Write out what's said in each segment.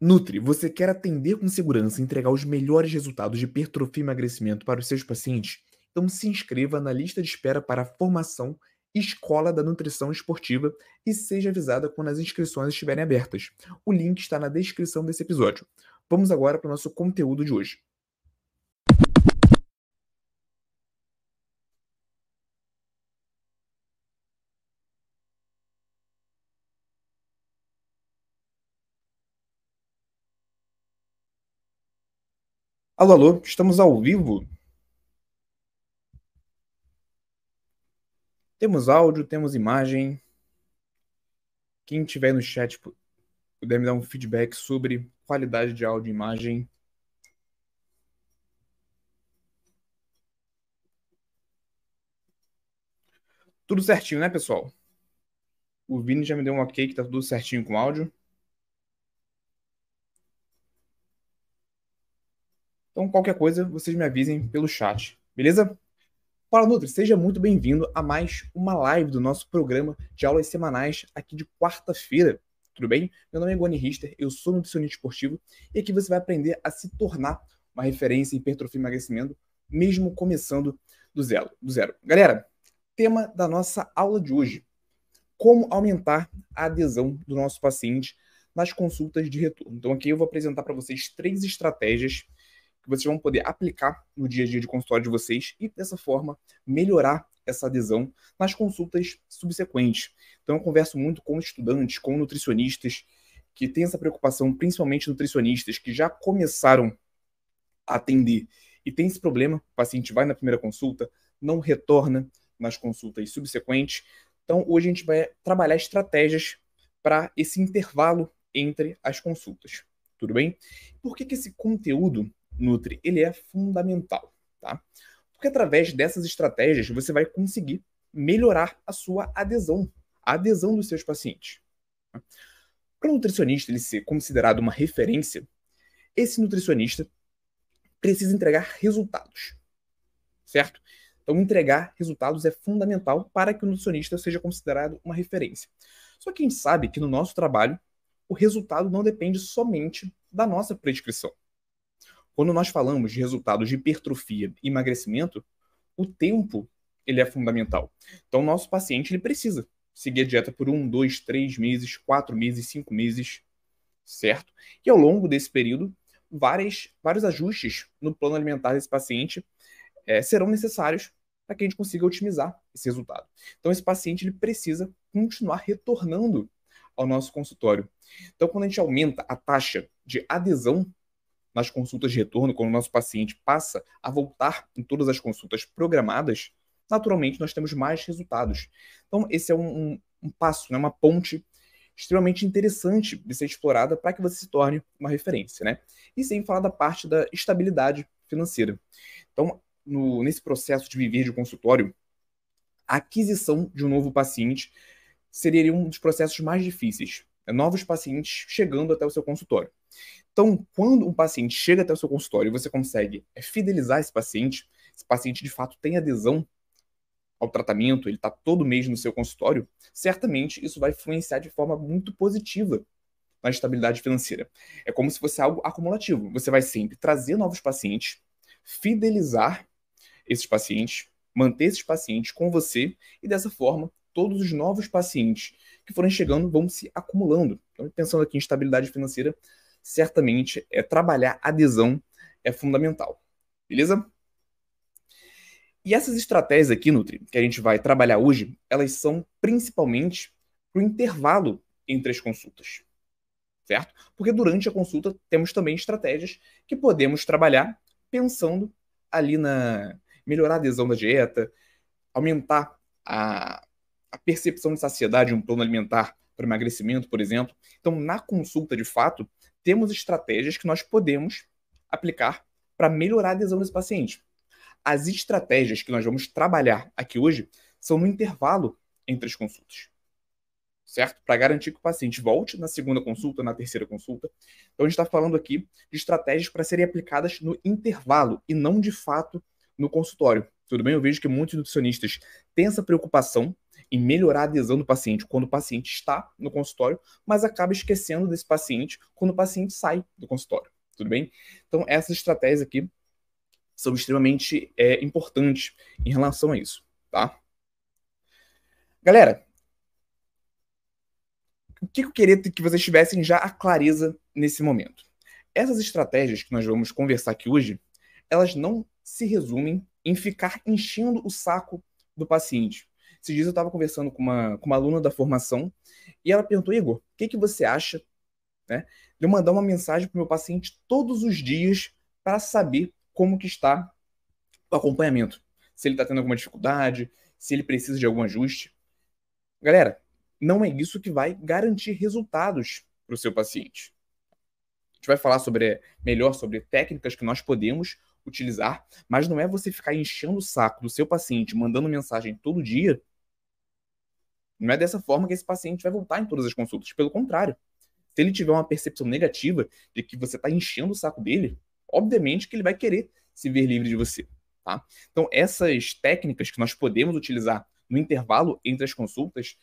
Nutri, você quer atender com segurança e entregar os melhores resultados de hipertrofia e emagrecimento para os seus pacientes? Então se inscreva na lista de espera para a formação Escola da Nutrição Esportiva e seja avisada quando as inscrições estiverem abertas. O link está na descrição desse episódio. Vamos agora para o nosso conteúdo de hoje. Alô, alô, estamos ao vivo? Temos áudio, temos imagem. Quem tiver no chat puder me dar um feedback sobre qualidade de áudio e imagem. Tudo certinho, né, pessoal? O Vini já me deu um ok que tá tudo certinho com o áudio. Então, qualquer coisa, vocês me avisem pelo chat, beleza? Fala Nutri, seja muito bem-vindo a mais uma live do nosso programa de aulas semanais aqui de quarta-feira. Tudo bem? Meu nome é Goni Richter, eu sou nutricionista esportivo e aqui você vai aprender a se tornar uma referência em hipertrofia e emagrecimento, mesmo começando do zero. Do zero. Galera, tema da nossa aula de hoje: como aumentar a adesão do nosso paciente nas consultas de retorno. Então aqui eu vou apresentar para vocês três estratégias que vocês vão poder aplicar no dia a dia de consultório de vocês e, dessa forma, melhorar essa adesão nas consultas subsequentes. Então, eu converso muito com estudantes, com nutricionistas que têm essa preocupação, principalmente nutricionistas que já começaram a atender e tem esse problema: o paciente vai na primeira consulta, não retorna nas consultas subsequentes. Então, hoje a gente vai trabalhar estratégias para esse intervalo entre as consultas. Tudo bem? Por que, que esse conteúdo Nutri, ele é fundamental, tá? Porque através dessas estratégias você vai conseguir melhorar a sua adesão, a adesão dos seus pacientes. Para o nutricionista ele ser considerado uma referência, esse nutricionista precisa entregar resultados, certo? Então, entregar resultados é fundamental para que o nutricionista seja considerado uma referência. Só que a gente sabe que no nosso trabalho, o resultado não depende somente da nossa prescrição. Quando nós falamos de resultados de hipertrofia e emagrecimento, o tempo ele é fundamental. Então, nosso paciente ele precisa seguir a dieta por um, dois, três meses, quatro meses, cinco meses, certo? E ao longo desse período, várias, vários ajustes no plano alimentar desse paciente é, serão necessários para que a gente consiga otimizar esse resultado. Então, esse paciente ele precisa continuar retornando ao nosso consultório. Então, quando a gente aumenta a taxa de adesão nas consultas de retorno, quando o nosso paciente passa a voltar em todas as consultas programadas, naturalmente nós temos mais resultados. Então, esse é um, um, um passo, né, uma ponte extremamente interessante de ser explorada para que você se torne uma referência. Né? E sem falar da parte da estabilidade financeira. Então, no, nesse processo de viver de consultório, a aquisição de um novo paciente seria um dos processos mais difíceis. Né? Novos pacientes chegando até o seu consultório. Então, quando um paciente chega até o seu consultório e você consegue é, fidelizar esse paciente, esse paciente de fato tem adesão ao tratamento, ele está todo mês no seu consultório, certamente isso vai influenciar de forma muito positiva na estabilidade financeira. É como se fosse algo acumulativo. Você vai sempre trazer novos pacientes, fidelizar esses pacientes, manter esses pacientes com você e dessa forma todos os novos pacientes que forem chegando vão se acumulando. Então, pensando aqui em estabilidade financeira, certamente é trabalhar adesão é fundamental. Beleza? E essas estratégias aqui, Nutri, que a gente vai trabalhar hoje, elas são principalmente para o intervalo entre as consultas. Certo? Porque durante a consulta temos também estratégias que podemos trabalhar pensando ali na melhorar a adesão da dieta, aumentar a, a percepção de saciedade um plano alimentar para emagrecimento, por exemplo. Então, na consulta de fato, temos estratégias que nós podemos aplicar para melhorar a adesão desse paciente. As estratégias que nós vamos trabalhar aqui hoje são no intervalo entre as consultas. Certo? Para garantir que o paciente volte na segunda consulta, na terceira consulta. Então, a gente está falando aqui de estratégias para serem aplicadas no intervalo e não de fato no consultório. Tudo bem? Eu vejo que muitos nutricionistas têm essa preocupação em melhorar a adesão do paciente quando o paciente está no consultório, mas acaba esquecendo desse paciente quando o paciente sai do consultório. Tudo bem? Então, essas estratégias aqui são extremamente é, importantes em relação a isso, tá? Galera, o que eu queria que vocês tivessem já a clareza nesse momento? Essas estratégias que nós vamos conversar aqui hoje, elas não se resumem em ficar enchendo o saco do paciente. Esses dias eu estava conversando com uma, com uma aluna da formação e ela perguntou, Igor, o que, que você acha né, de eu mandar uma mensagem para o meu paciente todos os dias para saber como que está o acompanhamento? Se ele está tendo alguma dificuldade, se ele precisa de algum ajuste. Galera, não é isso que vai garantir resultados para o seu paciente. A gente vai falar sobre melhor sobre técnicas que nós podemos utilizar, mas não é você ficar enchendo o saco do seu paciente, mandando mensagem todo dia. Não é dessa forma que esse paciente vai voltar em todas as consultas. Pelo contrário, se ele tiver uma percepção negativa de que você está enchendo o saco dele, obviamente que ele vai querer se ver livre de você. Tá? Então, essas técnicas que nós podemos utilizar no intervalo entre as consultas,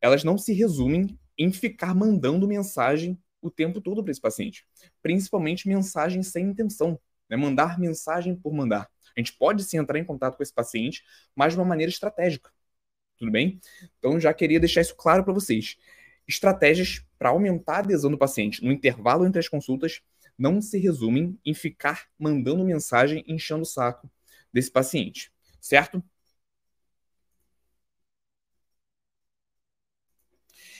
elas não se resumem em ficar mandando mensagem o tempo todo para esse paciente. Principalmente mensagem sem intenção. Né? Mandar mensagem por mandar. A gente pode sim entrar em contato com esse paciente, mas de uma maneira estratégica. Tudo bem? Então já queria deixar isso claro para vocês. Estratégias para aumentar a adesão do paciente no intervalo entre as consultas não se resumem em ficar mandando mensagem enchendo o saco desse paciente, certo?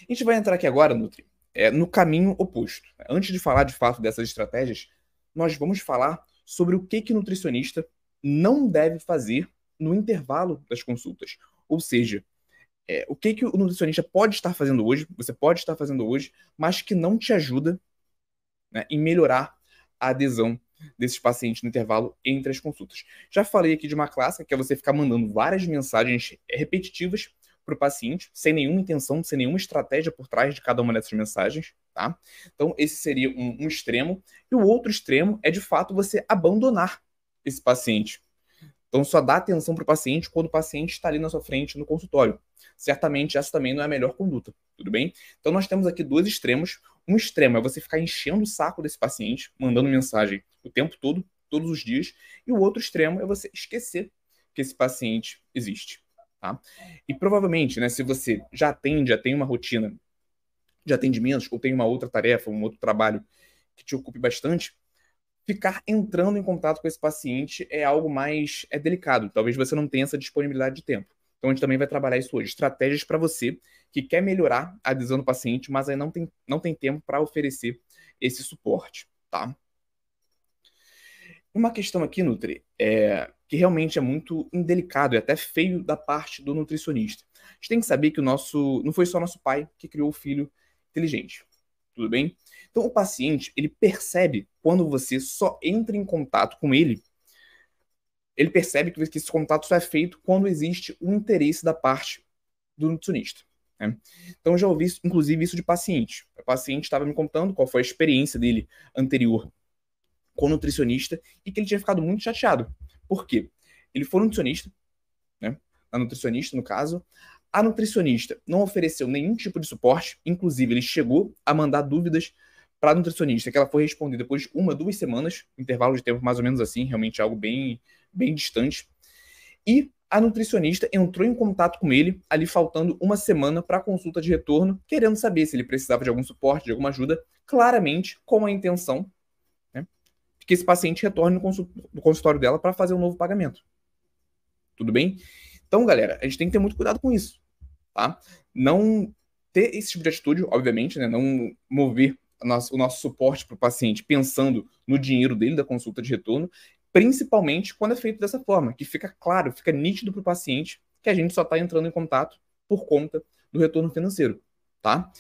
A gente vai entrar aqui agora, Nutri, é, no caminho oposto. Antes de falar de fato dessas estratégias, nós vamos falar sobre o que, que o nutricionista não deve fazer no intervalo das consultas. Ou seja, é, o que, que o nutricionista pode estar fazendo hoje, você pode estar fazendo hoje, mas que não te ajuda né, em melhorar a adesão desses pacientes no intervalo entre as consultas. Já falei aqui de uma clássica, que é você ficar mandando várias mensagens repetitivas para o paciente, sem nenhuma intenção, sem nenhuma estratégia por trás de cada uma dessas mensagens, tá? Então, esse seria um, um extremo. E o outro extremo é, de fato, você abandonar esse paciente. Então, só dá atenção para o paciente quando o paciente está ali na sua frente no consultório. Certamente, essa também não é a melhor conduta, tudo bem? Então, nós temos aqui dois extremos. Um extremo é você ficar enchendo o saco desse paciente, mandando mensagem o tempo todo, todos os dias. E o outro extremo é você esquecer que esse paciente existe. Tá? E provavelmente, né, se você já atende, já tem uma rotina de atendimentos, ou tem uma outra tarefa, um outro trabalho que te ocupe bastante, ficar entrando em contato com esse paciente é algo mais é delicado. Talvez você não tenha essa disponibilidade de tempo. Então a gente também vai trabalhar isso hoje. Estratégias para você que quer melhorar a adesão do paciente, mas aí não tem, não tem tempo para oferecer esse suporte, tá? Uma questão aqui, Nutri, é, que realmente é muito indelicado e até feio da parte do nutricionista. A gente tem que saber que o nosso não foi só nosso pai que criou o filho inteligente. Tudo bem? Então o paciente, ele percebe quando você só entra em contato com ele, ele percebe que esse contato só é feito quando existe um interesse da parte do nutricionista. Né? Então eu já ouvi, inclusive, isso de paciente. O paciente estava me contando qual foi a experiência dele anterior com o nutricionista e que ele tinha ficado muito chateado por quê? Ele foi nutricionista, né? A nutricionista, no caso. A nutricionista não ofereceu nenhum tipo de suporte, inclusive ele chegou a mandar dúvidas para a nutricionista, que ela foi responder depois de uma, duas semanas, intervalo de tempo mais ou menos assim, realmente algo bem, bem distante. E a nutricionista entrou em contato com ele, ali faltando uma semana para a consulta de retorno, querendo saber se ele precisava de algum suporte, de alguma ajuda, claramente com a intenção que esse paciente retorne no consultório dela para fazer um novo pagamento. Tudo bem? Então, galera, a gente tem que ter muito cuidado com isso, tá? Não ter esse tipo de atitude, obviamente, né? Não mover nosso, o nosso suporte para o paciente pensando no dinheiro dele da consulta de retorno, principalmente quando é feito dessa forma, que fica claro, fica nítido para o paciente que a gente só está entrando em contato por conta do retorno financeiro, tá?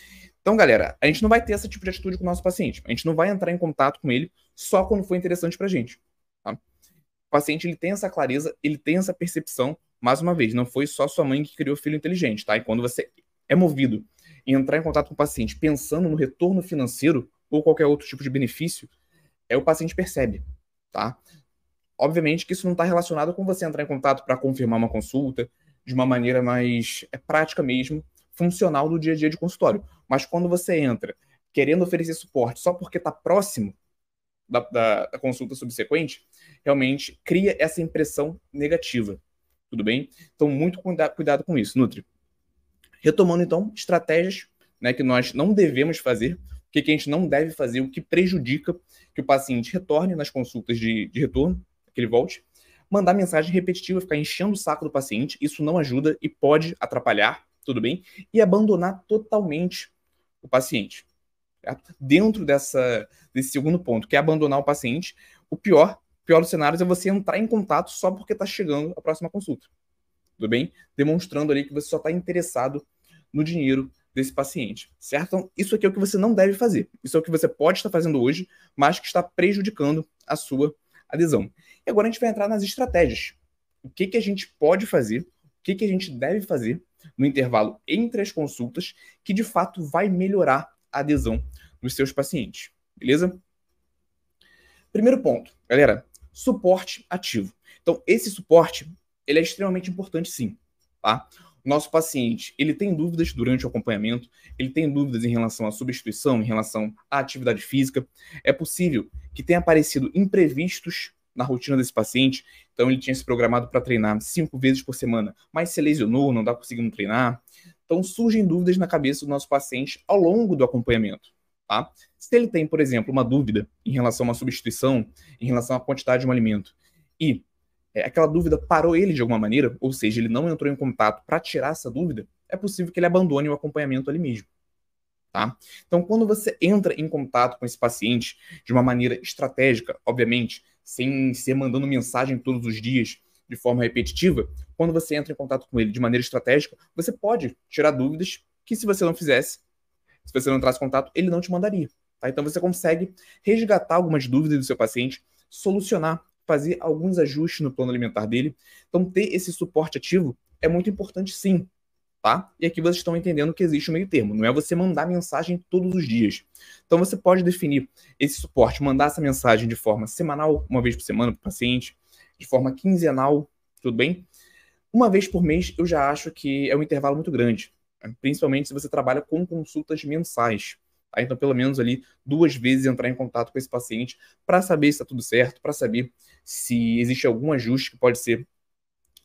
Então, galera, a gente não vai ter esse tipo de atitude com o nosso paciente. A gente não vai entrar em contato com ele só quando for interessante para a gente. Tá? O paciente ele tem essa clareza, ele tem essa percepção. Mais uma vez, não foi só sua mãe que criou filho inteligente, tá? E quando você é movido em entrar em contato com o paciente pensando no retorno financeiro ou qualquer outro tipo de benefício, é o paciente percebe, tá? Obviamente que isso não está relacionado com você entrar em contato para confirmar uma consulta, de uma maneira mais é, prática mesmo, funcional no dia a dia de consultório. Mas quando você entra querendo oferecer suporte só porque está próximo da, da, da, consulta subsequente, realmente cria essa impressão negativa. Tudo bem? Então, muito cuida cuidado com isso, Nutri. Retomando, então, estratégias né, que nós não devemos fazer, o que, que a gente não deve fazer, o que prejudica que o paciente retorne nas consultas de, de retorno, que ele volte. Mandar mensagem repetitiva, ficar enchendo o saco do paciente, isso não ajuda e pode atrapalhar, tudo bem? E abandonar totalmente o paciente. Dentro dessa, desse segundo ponto, que é abandonar o paciente, o pior, pior dos cenários é você entrar em contato só porque está chegando a próxima consulta. Tudo bem? Demonstrando ali que você só está interessado no dinheiro desse paciente, certo? Então, isso aqui é o que você não deve fazer. Isso é o que você pode estar fazendo hoje, mas que está prejudicando a sua adesão. E agora a gente vai entrar nas estratégias. O que, que a gente pode fazer, o que, que a gente deve fazer no intervalo entre as consultas, que de fato vai melhorar a adesão dos seus pacientes. Beleza? Primeiro ponto, galera, suporte ativo. Então, esse suporte, ele é extremamente importante sim, tá? nosso paciente ele tem dúvidas durante o acompanhamento, ele tem dúvidas em relação à substituição, em relação à atividade física. É possível que tenha aparecido imprevistos na rotina desse paciente, então ele tinha se programado para treinar cinco vezes por semana, mas se lesionou, não está conseguindo treinar. Então surgem dúvidas na cabeça do nosso paciente ao longo do acompanhamento. Tá? Se ele tem, por exemplo, uma dúvida em relação a uma substituição, em relação à quantidade de um alimento, e é, aquela dúvida parou ele de alguma maneira, ou seja, ele não entrou em contato para tirar essa dúvida, é possível que ele abandone o acompanhamento ali mesmo. Tá? Então, quando você entra em contato com esse paciente de uma maneira estratégica, obviamente, sem ser mandando mensagem todos os dias de forma repetitiva, quando você entra em contato com ele de maneira estratégica, você pode tirar dúvidas que se você não fizesse, se você não em contato, ele não te mandaria. Tá? Então você consegue resgatar algumas dúvidas do seu paciente, solucionar fazer alguns ajustes no plano alimentar dele. Então, ter esse suporte ativo é muito importante, sim. Tá? E aqui vocês estão entendendo que existe um meio termo. Não é você mandar mensagem todos os dias. Então, você pode definir esse suporte, mandar essa mensagem de forma semanal, uma vez por semana para o paciente, de forma quinzenal, tudo bem? Uma vez por mês, eu já acho que é um intervalo muito grande. Principalmente se você trabalha com consultas mensais. Tá? Então, pelo menos ali duas vezes entrar em contato com esse paciente para saber se está tudo certo, para saber se existe algum ajuste que pode ser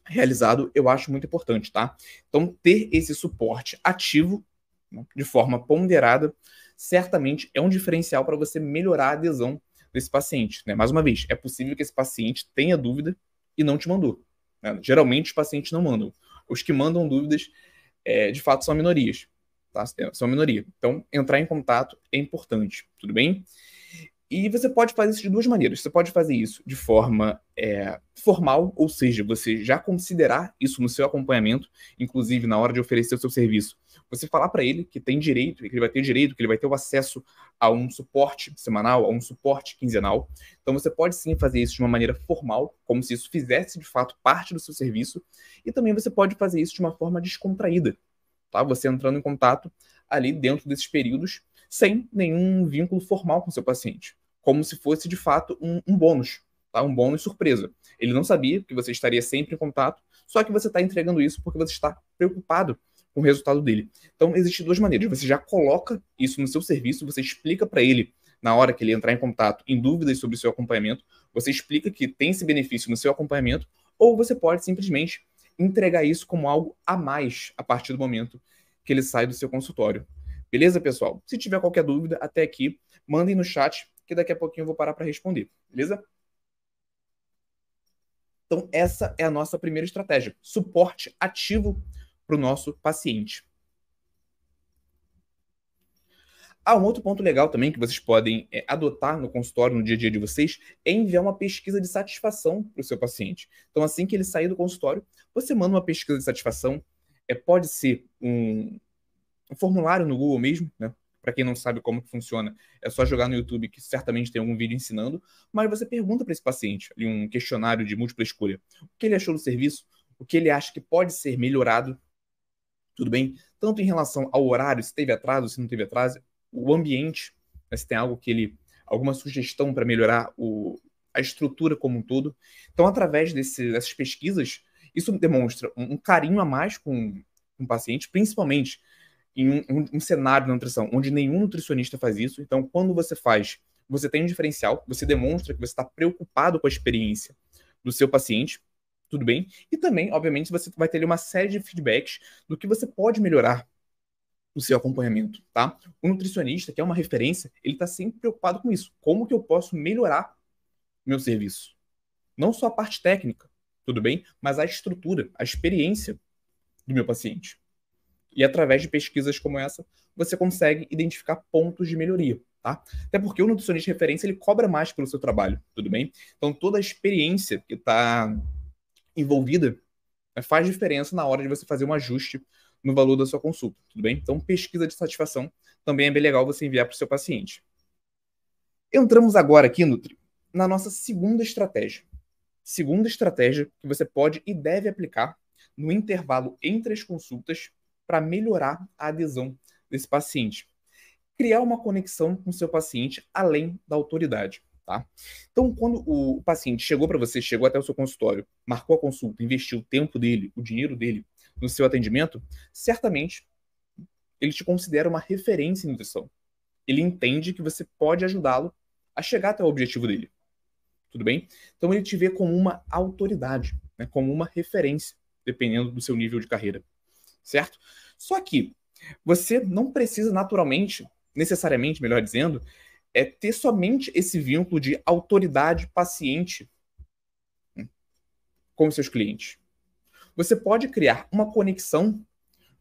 realizado, eu acho muito importante, tá? Então, ter esse suporte ativo, né, de forma ponderada, certamente é um diferencial para você melhorar a adesão desse paciente. Né? Mais uma vez, é possível que esse paciente tenha dúvida e não te mandou. Né? Geralmente, os pacientes não mandam. Os que mandam dúvidas, é, de fato, são minorias. Tá? São minoria. Então, entrar em contato é importante, tudo bem? E você pode fazer isso de duas maneiras. Você pode fazer isso de forma é, formal, ou seja, você já considerar isso no seu acompanhamento, inclusive na hora de oferecer o seu serviço. Você falar para ele que tem direito, que ele vai ter direito, que ele vai ter o acesso a um suporte semanal, a um suporte quinzenal. Então você pode sim fazer isso de uma maneira formal, como se isso fizesse de fato parte do seu serviço, e também você pode fazer isso de uma forma descontraída, tá? Você entrando em contato ali dentro desses períodos sem nenhum vínculo formal com seu paciente como se fosse de fato um, um bônus, tá? um bônus surpresa. Ele não sabia que você estaria sempre em contato, só que você está entregando isso porque você está preocupado com o resultado dele. Então, existem duas maneiras. Você já coloca isso no seu serviço, você explica para ele, na hora que ele entrar em contato, em dúvidas sobre o seu acompanhamento, você explica que tem esse benefício no seu acompanhamento, ou você pode simplesmente entregar isso como algo a mais a partir do momento que ele sai do seu consultório. Beleza, pessoal? Se tiver qualquer dúvida até aqui, mandem no chat que daqui a pouquinho eu vou parar para responder, beleza? Então, essa é a nossa primeira estratégia: suporte ativo para o nosso paciente. Há um outro ponto legal também que vocês podem é, adotar no consultório, no dia a dia de vocês, é enviar uma pesquisa de satisfação para o seu paciente. Então, assim que ele sair do consultório, você manda uma pesquisa de satisfação. É, pode ser um, um formulário no Google mesmo, né? Para quem não sabe como que funciona, é só jogar no YouTube que certamente tem algum vídeo ensinando, mas você pergunta para esse paciente, ali um questionário de múltipla escolha, o que ele achou do serviço, o que ele acha que pode ser melhorado, tudo bem? Tanto em relação ao horário, se teve atraso, se não teve atraso, o ambiente, né, se tem algo que ele, alguma sugestão para melhorar o, a estrutura como um todo. Então, através desse, dessas pesquisas, Isso demonstra um, um carinho a mais com, com o paciente, principalmente em um, um, um cenário de nutrição onde nenhum nutricionista faz isso. Então, quando você faz, você tem um diferencial, você demonstra que você está preocupado com a experiência do seu paciente, tudo bem? E também, obviamente, você vai ter uma série de feedbacks do que você pode melhorar no seu acompanhamento, tá? O nutricionista, que é uma referência, ele está sempre preocupado com isso. Como que eu posso melhorar meu serviço? Não só a parte técnica, tudo bem? Mas a estrutura, a experiência do meu paciente. E através de pesquisas como essa, você consegue identificar pontos de melhoria, tá? Até porque o nutricionista de referência, ele cobra mais pelo seu trabalho, tudo bem? Então, toda a experiência que está envolvida né, faz diferença na hora de você fazer um ajuste no valor da sua consulta, tudo bem? Então, pesquisa de satisfação também é bem legal você enviar para o seu paciente. Entramos agora aqui, Nutri, na nossa segunda estratégia. Segunda estratégia que você pode e deve aplicar no intervalo entre as consultas para melhorar a adesão desse paciente. Criar uma conexão com seu paciente além da autoridade. Tá? Então, quando o paciente chegou para você, chegou até o seu consultório, marcou a consulta, investiu o tempo dele, o dinheiro dele no seu atendimento, certamente ele te considera uma referência em nutrição. Ele entende que você pode ajudá-lo a chegar até o objetivo dele. Tudo bem? Então ele te vê como uma autoridade, né, como uma referência, dependendo do seu nível de carreira. Certo? Só que você não precisa naturalmente, necessariamente, melhor dizendo, é ter somente esse vínculo de autoridade paciente hum, com seus clientes. Você pode criar uma conexão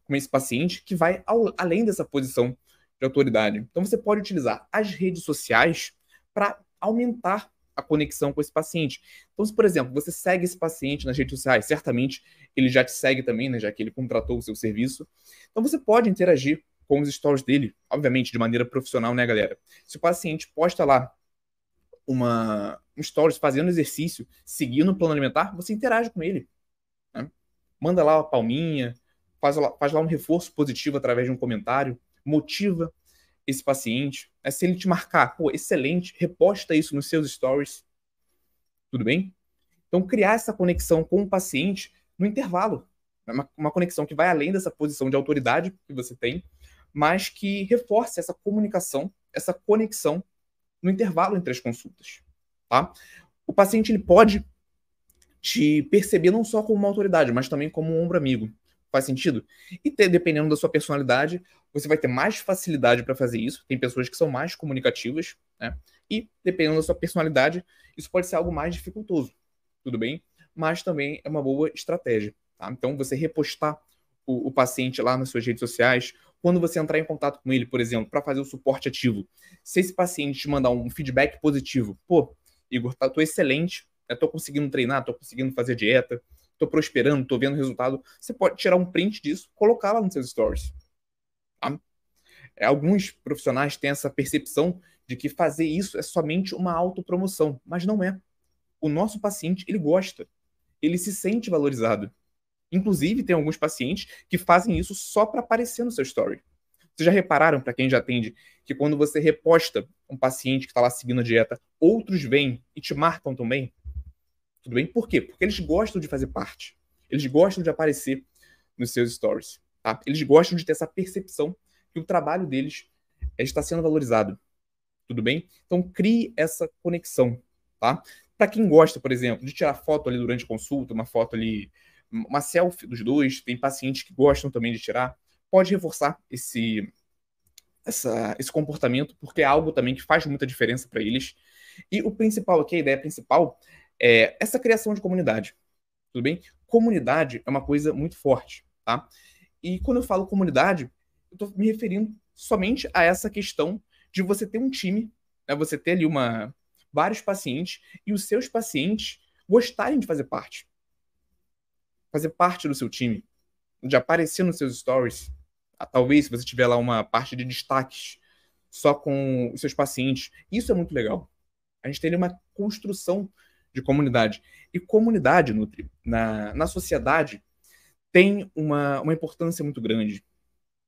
com esse paciente que vai ao, além dessa posição de autoridade. Então você pode utilizar as redes sociais para aumentar a conexão com esse paciente. Então, se, por exemplo, você segue esse paciente nas redes sociais, certamente ele já te segue também, né, já que ele contratou o seu serviço. Então, você pode interagir com os stories dele, obviamente, de maneira profissional, né, galera? Se o paciente posta lá uma, um stories fazendo exercício, seguindo o plano alimentar, você interage com ele. Né? Manda lá uma palminha, faz lá, faz lá um reforço positivo através de um comentário, motiva esse paciente. É, se ele te marcar, pô, excelente, reposta isso nos seus stories. Tudo bem? Então, criar essa conexão com o paciente no intervalo. É uma, uma conexão que vai além dessa posição de autoridade que você tem, mas que reforce essa comunicação, essa conexão no intervalo entre as consultas. Tá? O paciente ele pode te perceber não só como uma autoridade, mas também como um ombro amigo. Faz sentido? E ter, dependendo da sua personalidade, você vai ter mais facilidade para fazer isso. Tem pessoas que são mais comunicativas, né? E dependendo da sua personalidade, isso pode ser algo mais dificultoso. Tudo bem? Mas também é uma boa estratégia. Tá? Então, você repostar o, o, paciente lá nas suas redes sociais, quando você entrar em contato com ele, por exemplo, para fazer o suporte ativo, se esse paciente te mandar um feedback positivo, pô, Igor, tá, tô excelente, eu tô conseguindo treinar, tô conseguindo fazer dieta, tô prosperando, tô vendo resultado, você pode tirar um print disso, colocar lá nos seus stories. Tá? É, alguns profissionais têm essa percepção de que fazer isso é somente uma autopromoção, mas não é. O nosso paciente, ele gosta, ele se sente valorizado. Inclusive, tem alguns pacientes que fazem isso só para aparecer no seu story. Vocês já repararam, para quem já atende, que quando você reposta um paciente que está lá seguindo a dieta, outros vêm e te marcam também? Tudo bem? Por quê? Porque eles gostam de fazer parte. Eles gostam de aparecer nos seus stories. Tá? Eles gostam de ter essa percepção que o trabalho deles está sendo valorizado. Tudo bem? Então crie essa conexão, tá? Para quem gosta, por exemplo, de tirar foto ali durante a consulta, uma foto ali, uma selfie dos dois, tem pacientes que gostam também de tirar, pode reforçar esse essa, esse comportamento, porque é algo também que faz muita diferença para eles. E o principal aqui, a ideia principal, é essa criação de comunidade. Tudo bem? Comunidade é uma coisa muito forte, tá? E quando eu falo comunidade, eu estou me referindo somente a essa questão de você ter um time, né, você ter ali uma, vários pacientes e os seus pacientes gostarem de fazer parte. Fazer parte do seu time, de aparecer nos seus stories. Ah, talvez se você tiver lá uma parte de destaques só com os seus pacientes. Isso é muito legal. A gente tem uma construção de comunidade. E comunidade, Nutri, na, na sociedade, tem uma, uma importância muito grande.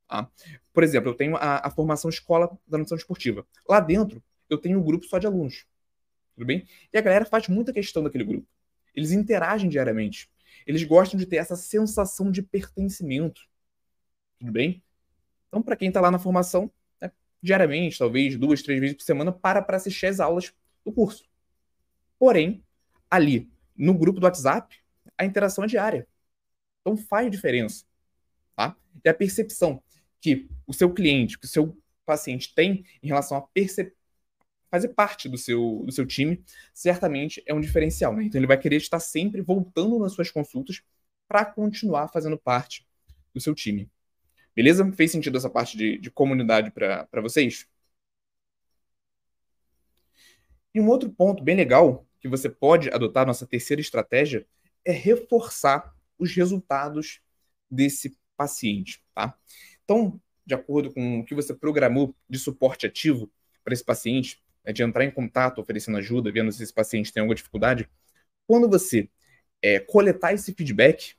Tá? Por exemplo, eu tenho a, a, formação Escola da Nutrição Esportiva. Lá dentro, eu tenho um grupo só de alunos. Tudo bem? E a galera faz muita questão daquele grupo. Eles interagem diariamente. Eles gostam de ter essa sensação de pertencimento. Tudo bem? Então, para quem está lá na formação, né, diariamente, talvez duas, três vezes por semana, para para assistir as aulas do curso. Porém, ali, no grupo do WhatsApp, a interação é diária. Então faz diferença. Tá? E a percepção que o seu cliente, que o seu paciente tem em relação a perceber fazer parte do seu, do seu time, certamente é um diferencial. Né? Então ele vai querer estar sempre voltando nas suas consultas para continuar fazendo parte do seu time. Beleza? Fez sentido essa parte de, de comunidade para vocês? E um outro ponto bem legal que você pode adotar nossa terceira estratégia é reforçar os resultados desse paciente, tá? Então, de acordo com o que você programou de suporte ativo para esse paciente, né, de entrar em contato, oferecendo ajuda, vendo se esse paciente tem alguma dificuldade, quando você é, coletar esse feedback,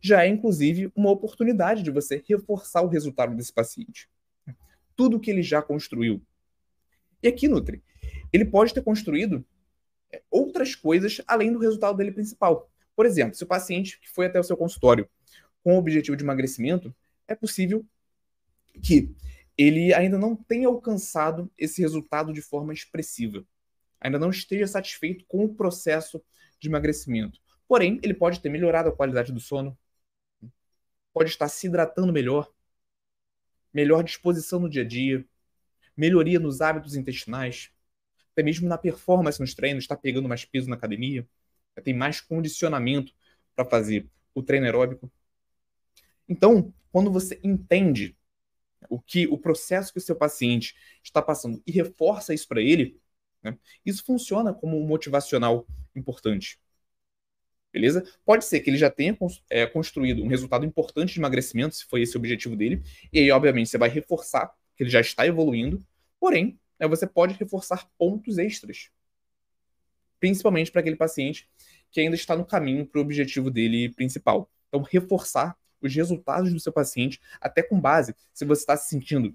já é inclusive uma oportunidade de você reforçar o resultado desse paciente. Tudo que ele já construiu. E aqui, Nutri, ele pode ter construído é, outras coisas além do resultado dele principal. Por exemplo, se o paciente que foi até o seu consultório com o objetivo de emagrecimento, é possível que ele ainda não tenha alcançado esse resultado de forma expressiva. Ainda não esteja satisfeito com o processo de emagrecimento. Porém, ele pode ter melhorado a qualidade do sono, pode estar se hidratando melhor, melhor disposição no dia a dia, melhoria nos hábitos intestinais, até mesmo na performance nos treinos, está pegando mais peso na academia, tem mais condicionamento para fazer o treino aeróbico. Então, quando você entende o que o processo que o seu paciente está passando e reforça isso para ele, né, isso funciona como um motivacional importante. Beleza? Pode ser que ele já tenha é, construído um resultado importante de emagrecimento, se foi esse o objetivo dele, e aí, obviamente, você vai reforçar que ele já está evoluindo, porém, né, você pode reforçar pontos extras, principalmente para aquele paciente que ainda está no caminho para o objetivo dele principal. Então, reforçar os resultados do seu paciente, até com base, se você está se sentindo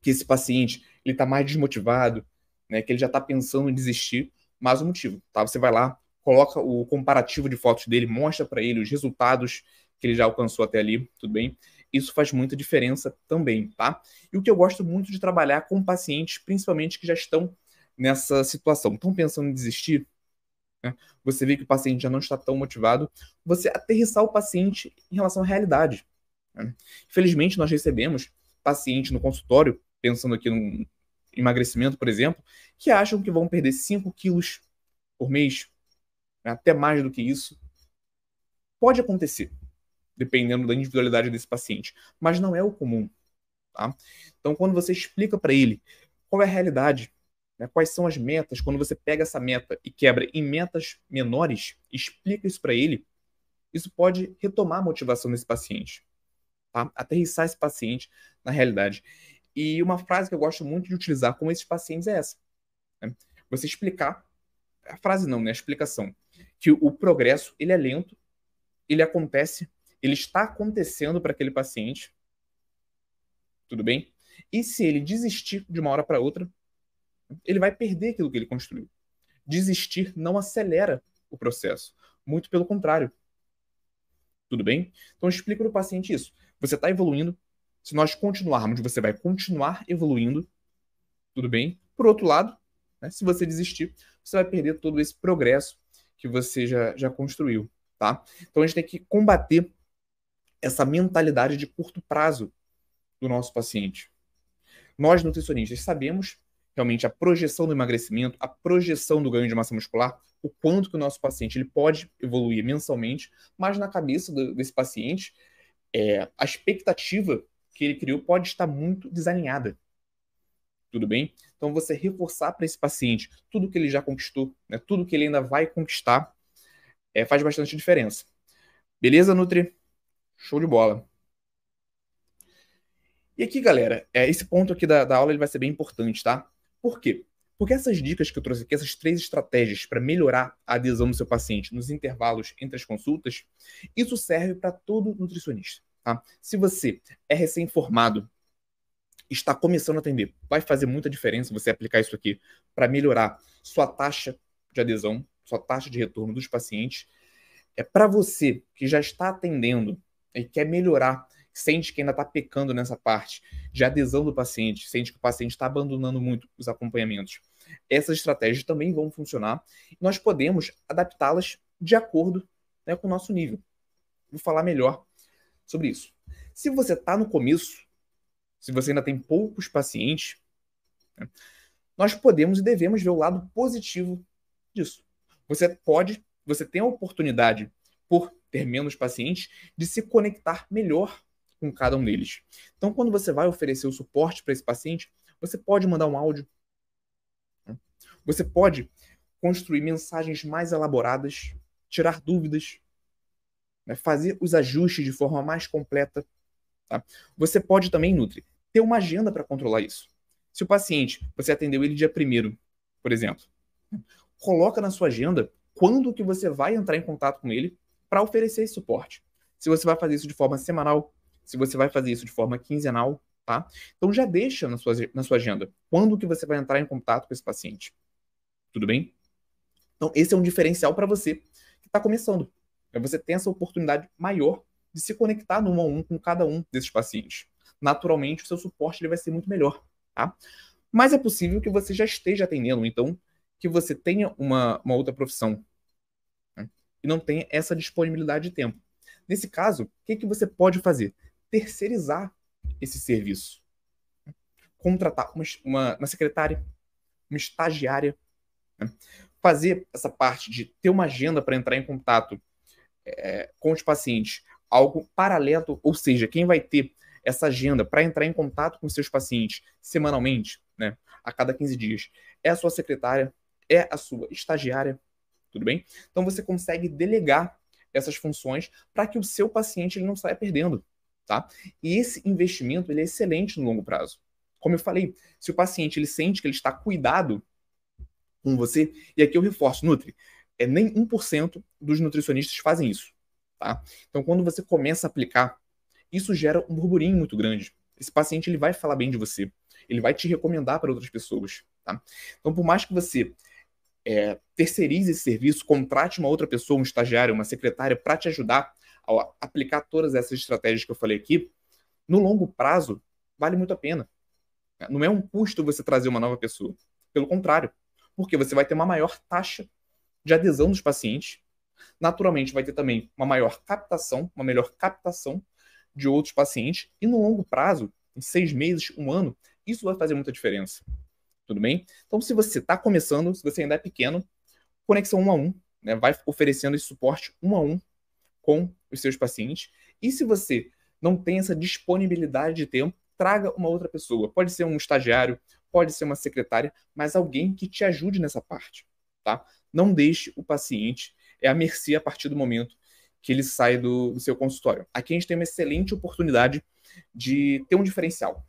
que esse paciente ele está mais desmotivado, né, que ele já está pensando em desistir, mais um motivo, tá? Você vai lá, coloca o comparativo de fotos dele, mostra para ele os resultados que ele já alcançou até ali, tudo bem? isso faz muita diferença também, tá? E o que eu gosto muito de trabalhar com pacientes, principalmente que já estão nessa situação, estão pensando em desistir, né? você vê que o paciente já não está tão motivado, você aterrissar o paciente em relação à realidade. Né? Infelizmente, nós recebemos pacientes no consultório, pensando aqui no emagrecimento, por exemplo, que acham que vão perder 5 quilos por mês, né? até mais do que isso. Pode acontecer, dependendo da individualidade desse paciente. Mas não é o comum. Tá? Então, quando você explica para ele qual é a realidade, né, quais são as metas, quando você pega essa meta e quebra em metas menores, explica isso para ele, isso pode retomar a motivação desse paciente. Tá? Aterrissar esse paciente na realidade. E uma frase que eu gosto muito de utilizar com esses pacientes é essa. Né? Você explicar, a frase não, né? A explicação. Que o progresso, ele é lento, ele acontece ele está acontecendo para aquele paciente. Tudo bem? E se ele desistir de uma hora para outra, ele vai perder aquilo que ele construiu. Desistir não acelera o processo. Muito pelo contrário. Tudo bem? Então explica para o paciente isso. Você está evoluindo. Se nós continuarmos, você vai continuar evoluindo. Tudo bem? Por outro lado, né, se você desistir, você vai perder todo esse progresso que você já, já construiu. Tá? Então a gente tem que combater essa mentalidade de curto prazo do nosso paciente. Nós, nutricionistas, sabemos realmente a projeção do emagrecimento, a projeção do ganho de massa muscular, o quanto que o nosso paciente ele pode evoluir mensalmente, mas na cabeça do, desse paciente, é, a expectativa que ele criou pode estar muito desalinhada. Tudo bem? Então, você reforçar para esse paciente tudo que ele já conquistou, né, tudo que ele ainda vai conquistar, é, faz bastante diferença. Beleza, Nutri? Show de bola. E aqui, galera, é, esse ponto aqui da, da aula ele vai ser bem importante, tá? Por quê? Porque essas dicas que eu trouxe aqui, essas três estratégias para melhorar a adesão do seu paciente nos intervalos entre as consultas, isso serve para todo nutricionista. Tá? Se você é recém-formado, está começando a atender, vai fazer muita diferença você aplicar isso aqui para melhorar sua taxa de adesão, sua taxa de retorno dos pacientes é para você que já está atendendo e quer melhorar, sente que ainda está pecando nessa parte de adesão do paciente, sente que o paciente está abandonando muito os acompanhamentos. Essas estratégias também vão funcionar nós podemos adaptá-las de acordo né, com o nosso nível. Vou falar melhor sobre isso. Se você está no começo, se você ainda tem poucos pacientes, né, nós podemos e devemos ver o lado positivo disso. Você pode, você tem a oportunidade, por ter menos pacientes, de se conectar melhor com cada um deles. Então, quando você vai oferecer o suporte para esse paciente, você pode mandar um áudio. Né? Você pode construir mensagens mais elaboradas, tirar dúvidas, né? fazer os ajustes de forma mais completa. Tá? Você pode também, Nutri, ter uma agenda para controlar isso. Se o paciente, você atendeu ele dia primeiro, por exemplo, coloca na sua agenda quando que você vai entrar em contato com ele para oferecer esse suporte. Se você vai fazer isso de forma semanal, se você vai fazer isso de forma quinzenal, tá? Então já deixa na sua, na sua agenda quando que você vai entrar em contato com esse paciente. Tudo bem? Então esse é um diferencial para você que está começando. É você ter essa oportunidade maior de se conectar no um a um com cada um desses pacientes. Naturalmente, o seu suporte ele vai ser muito melhor tá? Mas é possível que você já esteja atendendo, então, que você tenha uma, uma outra profissão né? e não tenha essa disponibilidade de tempo. Nesse caso, o que, que você pode fazer? Terceirizar esse serviço. Contratar uma, uma, uma secretária, uma estagiária, né? fazer essa parte de ter uma agenda para entrar em contato é, com os pacientes, algo paralelo, ou seja, quem vai ter essa agenda para entrar em contato com seus pacientes semanalmente, né, a cada 15 dias, é a sua secretária, é a sua estagiária, tudo bem? Então você consegue delegar essas funções para que o seu paciente ele não saia perdendo, tá? E esse investimento ele é excelente no longo prazo. Como eu falei, se o paciente ele sente que ele está cuidado com você, e aqui eu reforço, Nutri, é nem 1% dos nutricionistas fazem isso, tá? Então quando você começa a aplicar isso gera um burburinho muito grande. Esse paciente ele vai falar bem de você, ele vai te recomendar para outras pessoas. Tá? Então, por mais que você é, terceirize esse serviço, contrate uma outra pessoa, um estagiário, uma secretária, para te ajudar a aplicar todas essas estratégias que eu falei aqui, no longo prazo, vale muito a pena. Não é um custo você trazer uma nova pessoa. Pelo contrário, porque você vai ter uma maior taxa de adesão dos pacientes. Naturalmente, vai ter também uma maior captação, uma melhor captação de outros pacientes. E no longo prazo, em seis meses, um ano, isso vai fazer muita diferença. Tudo bem? Então, se você está começando, se você ainda é pequeno, conexão um a um, né, vai oferecendo esse suporte um a um com os seus pacientes. E se você não tem essa disponibilidade de tempo, traga uma outra pessoa. Pode ser um estagiário, pode ser uma secretária, mas alguém que te ajude nessa parte, tá? Não deixe o paciente é à mercê a partir do momento que ele sai do, do seu consultório. Aqui a gente tem uma excelente oportunidade de ter um diferencial.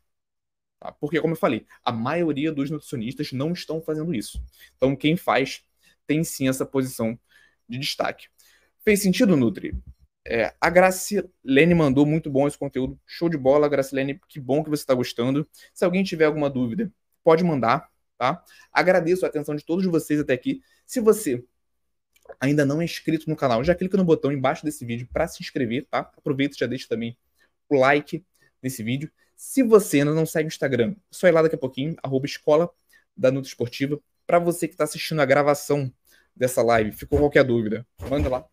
Tá? Porque, como eu falei, a maioria dos nutricionistas não estão fazendo isso. Então, quem faz tem sim essa posição de destaque. Fez sentido, Nutri? É, a Gracilene mandou muito bom esse conteúdo. Show de bola, Gracilene. Que bom que você está gostando. Se alguém tiver alguma dúvida, pode mandar. Tá? Agradeço a atenção de todos vocês até aqui. Se você ainda não é inscrito no canal, já clica no botão embaixo desse vídeo para se inscrever, tá? Aproveita e já deixa também o like nesse vídeo. Se você ainda não segue o Instagram, é só ir lá daqui a pouquinho, arroba escola da Nutra Esportiva. Para você que está assistindo a gravação dessa live, ficou qualquer dúvida, manda lá